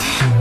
Yeah.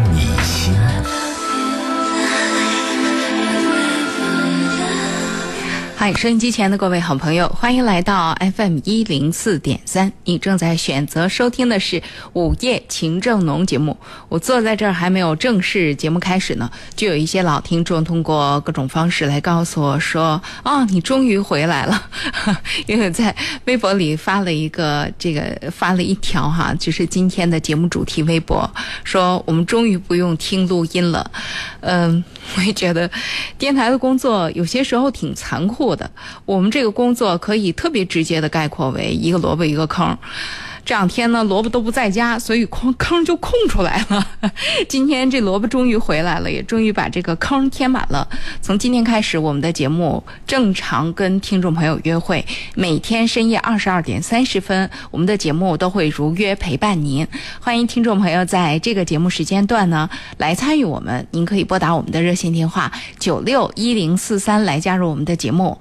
嗨，收音机前的各位好朋友，欢迎来到 FM 一零四点三。你正在选择收听的是《午夜情正浓》节目。我坐在这儿还没有正式节目开始呢，就有一些老听众通过各种方式来告诉我说：“哦，你终于回来了。”因为在微博里发了一个这个发了一条哈，就是今天的节目主题微博，说我们终于不用听录音了。嗯，我也觉得电台的工作有些时候挺残酷的。我们这个工作可以特别直接的概括为一个萝卜一个坑。这两天呢，萝卜都不在家，所以空坑就空出来了。今天这萝卜终于回来了，也终于把这个坑填满了。从今天开始，我们的节目正常跟听众朋友约会，每天深夜二十二点三十分，我们的节目都会如约陪伴您。欢迎听众朋友在这个节目时间段呢来参与我们，您可以拨打我们的热线电话九六一零四三来加入我们的节目。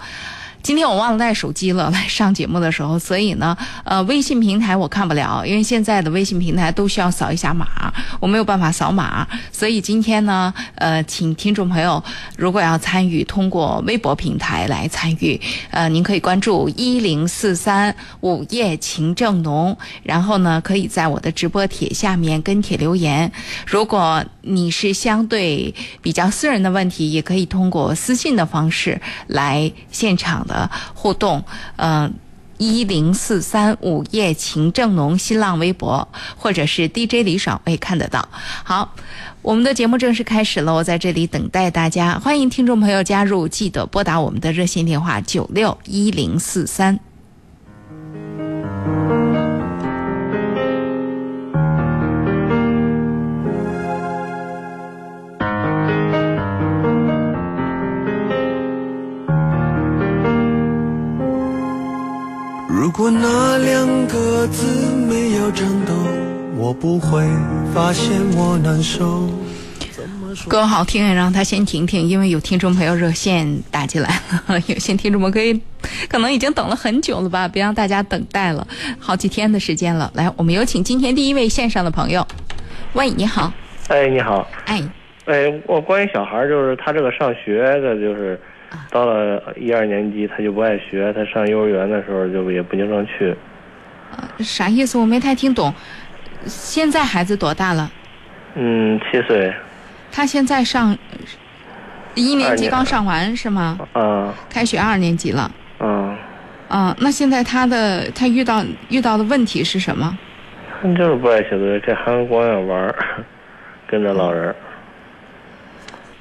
今天我忘了带手机了，来上节目的时候，所以呢，呃，微信平台我看不了，因为现在的微信平台都需要扫一下码，我没有办法扫码，所以今天呢，呃，请听众朋友如果要参与，通过微博平台来参与，呃，您可以关注一零四三午夜情正浓，然后呢，可以在我的直播帖下面跟帖留言。如果你是相对比较私人的问题，也可以通过私信的方式来现场的。互动，嗯、一零四三午夜情正浓新浪微博，或者是 DJ 李爽，我也看得到。好，我们的节目正式开始了，我在这里等待大家，欢迎听众朋友加入，记得拨打我们的热线电话九六一零四三。如果那两个字没有颤抖，我不会发现我难受。歌好听，让他先停停，因为有听众朋友热线打进来了，有些听众们可以可能已经等了很久了吧，别让大家等待了好几天的时间了。来，我们有请今天第一位线上的朋友。喂，你好，哎，你好，哎，哎，我关于小孩，就是他这个上学的，就是到了一二年级他就不爱学，他上幼儿园的时候就也不经常去。啥意思？我没太听懂。现在孩子多大了？嗯，七岁，他现在上一年级刚上完是吗？啊开学二年级了。啊，嗯，那现在他的他遇到遇到的问题是什么？他就是不爱写作业，这孩子光爱玩儿，跟着老人儿。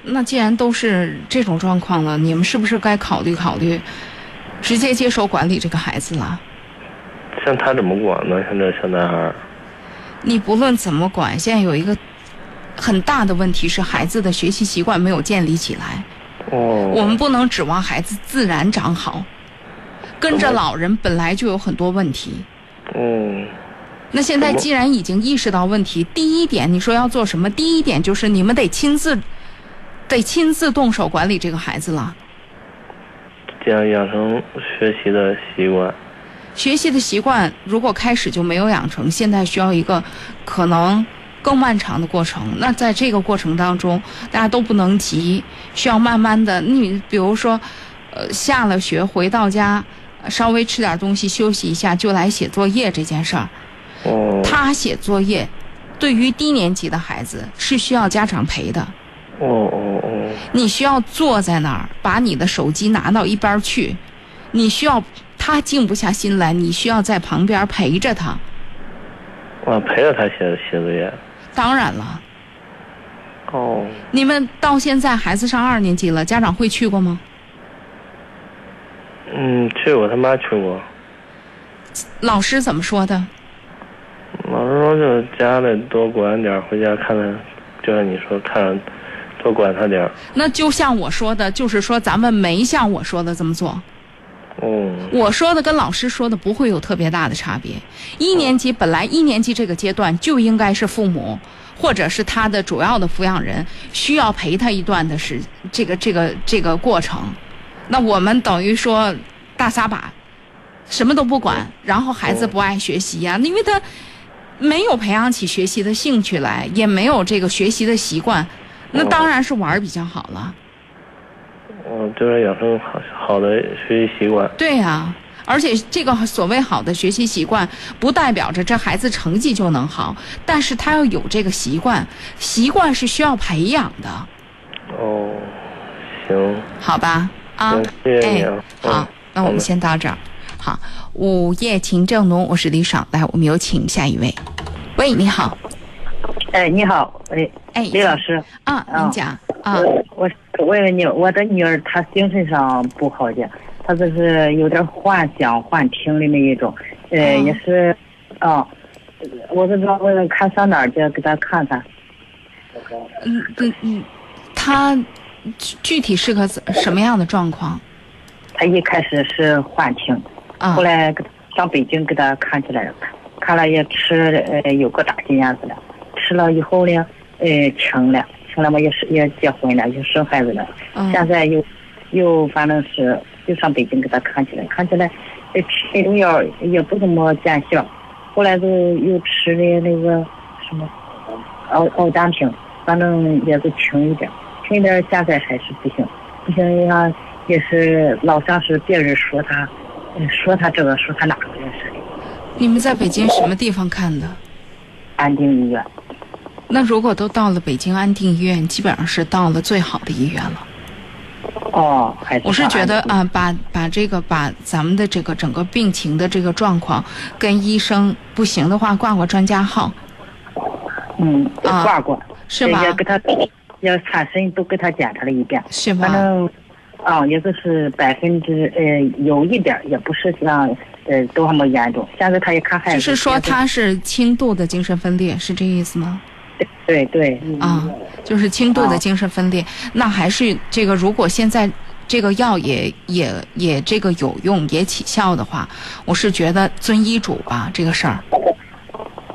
那既然都是这种状况了，你们是不是该考虑考虑，直接接手管理这个孩子了？像他怎么管呢？现在小男孩，你不论怎么管，现在有一个很大的问题是孩子的学习习惯没有建立起来。哦，我们不能指望孩子自然长好，跟着老人本来就有很多问题。嗯，那现在既然已经意识到问题，第一点你说要做什么？第一点就是你们得亲自，得亲自动手管理这个孩子了。这样养成学习的习惯。学习的习惯如果开始就没有养成，现在需要一个可能更漫长的过程。那在这个过程当中，大家都不能急，需要慢慢的。你比如说，呃，下了学回到家，呃稍微吃点东西休息一下，就来写作业这件事儿。哦，他写作业，对于低年级的孩子是需要家长陪的。哦哦哦，你需要坐在那儿，把你的手机拿到一边儿去，你需要他静不下心来，你需要在旁边陪着他。我陪着他写写作业。当然了，哦，你们到现在孩子上二年级了，家长会去过吗？嗯，去过，他妈去过。老师怎么说的？老师说就是家里多管点儿，回家看看，就像你说看，多管他点儿。那就像我说的，就是说咱们没像我说的这么做。嗯我说的跟老师说的不会有特别大的差别。一年级本来一年级这个阶段就应该是父母或者是他的主要的抚养人需要陪他一段的是这个这个这个过程。那我们等于说大撒把，什么都不管，然后孩子不爱学习呀、因为他没有培养起学习的兴趣来，也没有这个学习的习惯，那当然是玩儿比较好了。嗯，就是养成好好的学习习惯。对呀、而且这个所谓好的学习习惯，不代表着这孩子成绩就能好，但是他要有这个习惯，习惯是需要培养的，哦，行，好吧？啊，，谢谢你哎啊。，好，那我们先到这儿。好，午夜情正浓，我是李爽，来，我们有请下一位。喂，你好，哎，你好，哎，哎，李老师，啊，啊。您讲啊，我我问问你，我的女儿她精神上不好的，她就是有点幻想、幻听的那一种，呃，哦。也是，啊，我不知道问问看上哪儿去给她看看。嗯嗯嗯，她具具体是个什么样的状况？她一开始是幻听，啊。后？来上北京给她看起来了，看了也吃，呃，有个大金牙子了，吃了以后呢，呃，轻了，轻了嘛也是也结婚了，也生孩子了。嗯现在又又反正是又上北京给他看起来，看起来呃吃那种药也不怎么见效，后来就又吃的那个什么奥奥丹平，反正也是轻一点，轻一点现在还是不行，不行呀也是老像是别人说他，呃说他这个说他那个也是的，你们在北京什么地方看的？安定医院。那如果都到了北京安定医院，基本上是到了最好的医院了。哦，还是我是觉得啊、把把这个把咱们的这个整个病情的这个状况跟医生不行的话挂挂专家号，嗯啊挂过，是吧也给他要产生都给他检查了一遍。是吧反？正啊，也就是百分之呃有一点，也不是像呃都那么严重。现在他也看孩子，就是说他是轻度的精神分裂，是这意思吗？对对啊，就是轻度的啊精神分裂，那还是这个如果现在。这个药也也也这个有用也起效的话，我是觉得遵医嘱吧，这个事儿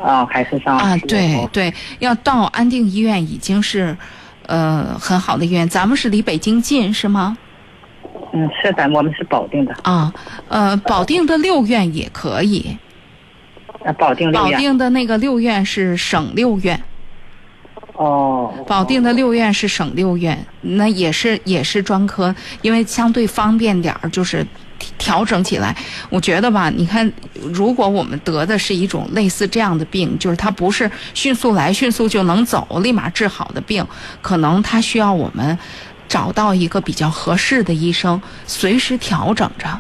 啊，还是上啊，对对，要到安定医院已经是，呃，很好的医院。咱们是离北京近是吗？嗯，是的，我们是保定的，啊，呃，保定的六院也可以，啊，保定六保。定的那个六院是省六院，哦，保定的六院是省六院，那也是也是专科，因为相对方便点儿，就是调整起来。我觉得吧，你看，如果我们得的是一种类似这样的病，就是它不是迅速来迅速就能走，立马治好的病，可能它需要我们找到一个比较合适的医生，随时调整着。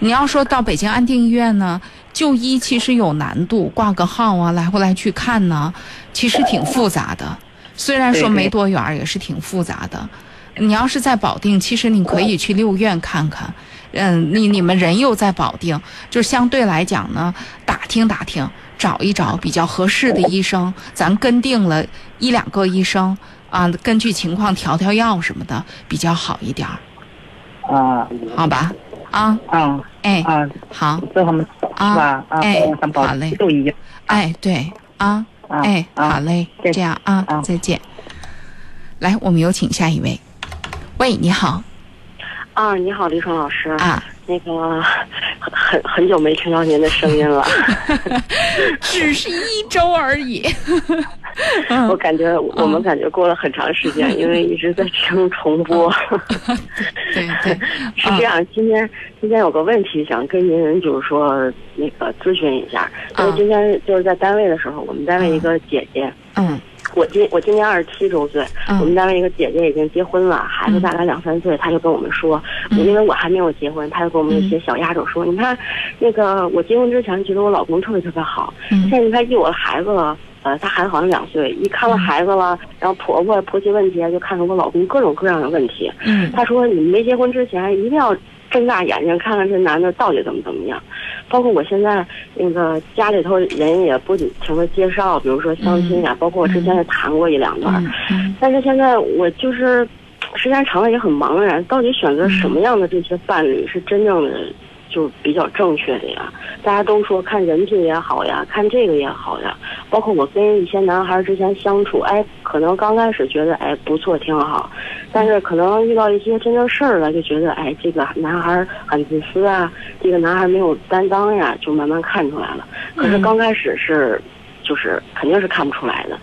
你要说到北京安定医院呢，就医其实有难度，挂个号啊，来回来去看呢，其实挺复杂的。虽然说没多远儿，也是挺复杂的。你要是在保定，其实你可以去六院看看。嗯，你你们人又在保定，就是相对来讲呢，打听打听，找一找比较合适的医生，咱跟定了一两个医生啊，根据情况调调药什么的，比较好一点儿，啊好吧？啊，啊哎，啊，好，这他们是啊哎好嘞。哎，对啊，啊哎，啊好嘞，再这样啊，啊再见。来，我们有请下一位。喂，你好啊，你好，李爽老师。啊，那个很很很久没听到您的声音了，只是一周而已。我感觉我们感觉过了很长时间，因为一直在听 重播。对对，是这样，今天今天有个问题想跟您就是说那个咨询一下，因为啊今天就是在单位的时候，我们单位一个姐姐，嗯。我今我今年二十七周岁，嗯。我们单位一个姐姐已经结婚了，孩子大概两三岁，她就跟我们说，嗯因为我还没有结婚，他就跟我们一些小丫头说，你看，那个我结婚之前觉得我老公特别特别好，嗯。现在他有了孩子了。呃，他孩子好像两岁，一看了孩子了，然后婆婆婆媳问题，就看出我老公各种各样的问题。嗯。他说你没结婚之前一定要睁大眼睛看看这男的到底怎么怎么样。包括我现在那个家里头人也不停的介绍，比如说相亲呀、包括我之前也谈过一两段，但是现在我就是时间长了也很茫然，到底选择什么样的这些伴侣是真正的就比较正确的呀？大家都说看人品也好呀，看这个也好呀。包括我跟一些男孩之前相处，哎，可能刚开始觉得哎不错挺好，但是可能遇到一些真正事儿了，就觉得哎这个男孩很自私啊，这个男孩没有担当呀，就慢慢看出来了。可是刚开始是，就是肯定是看不出来的。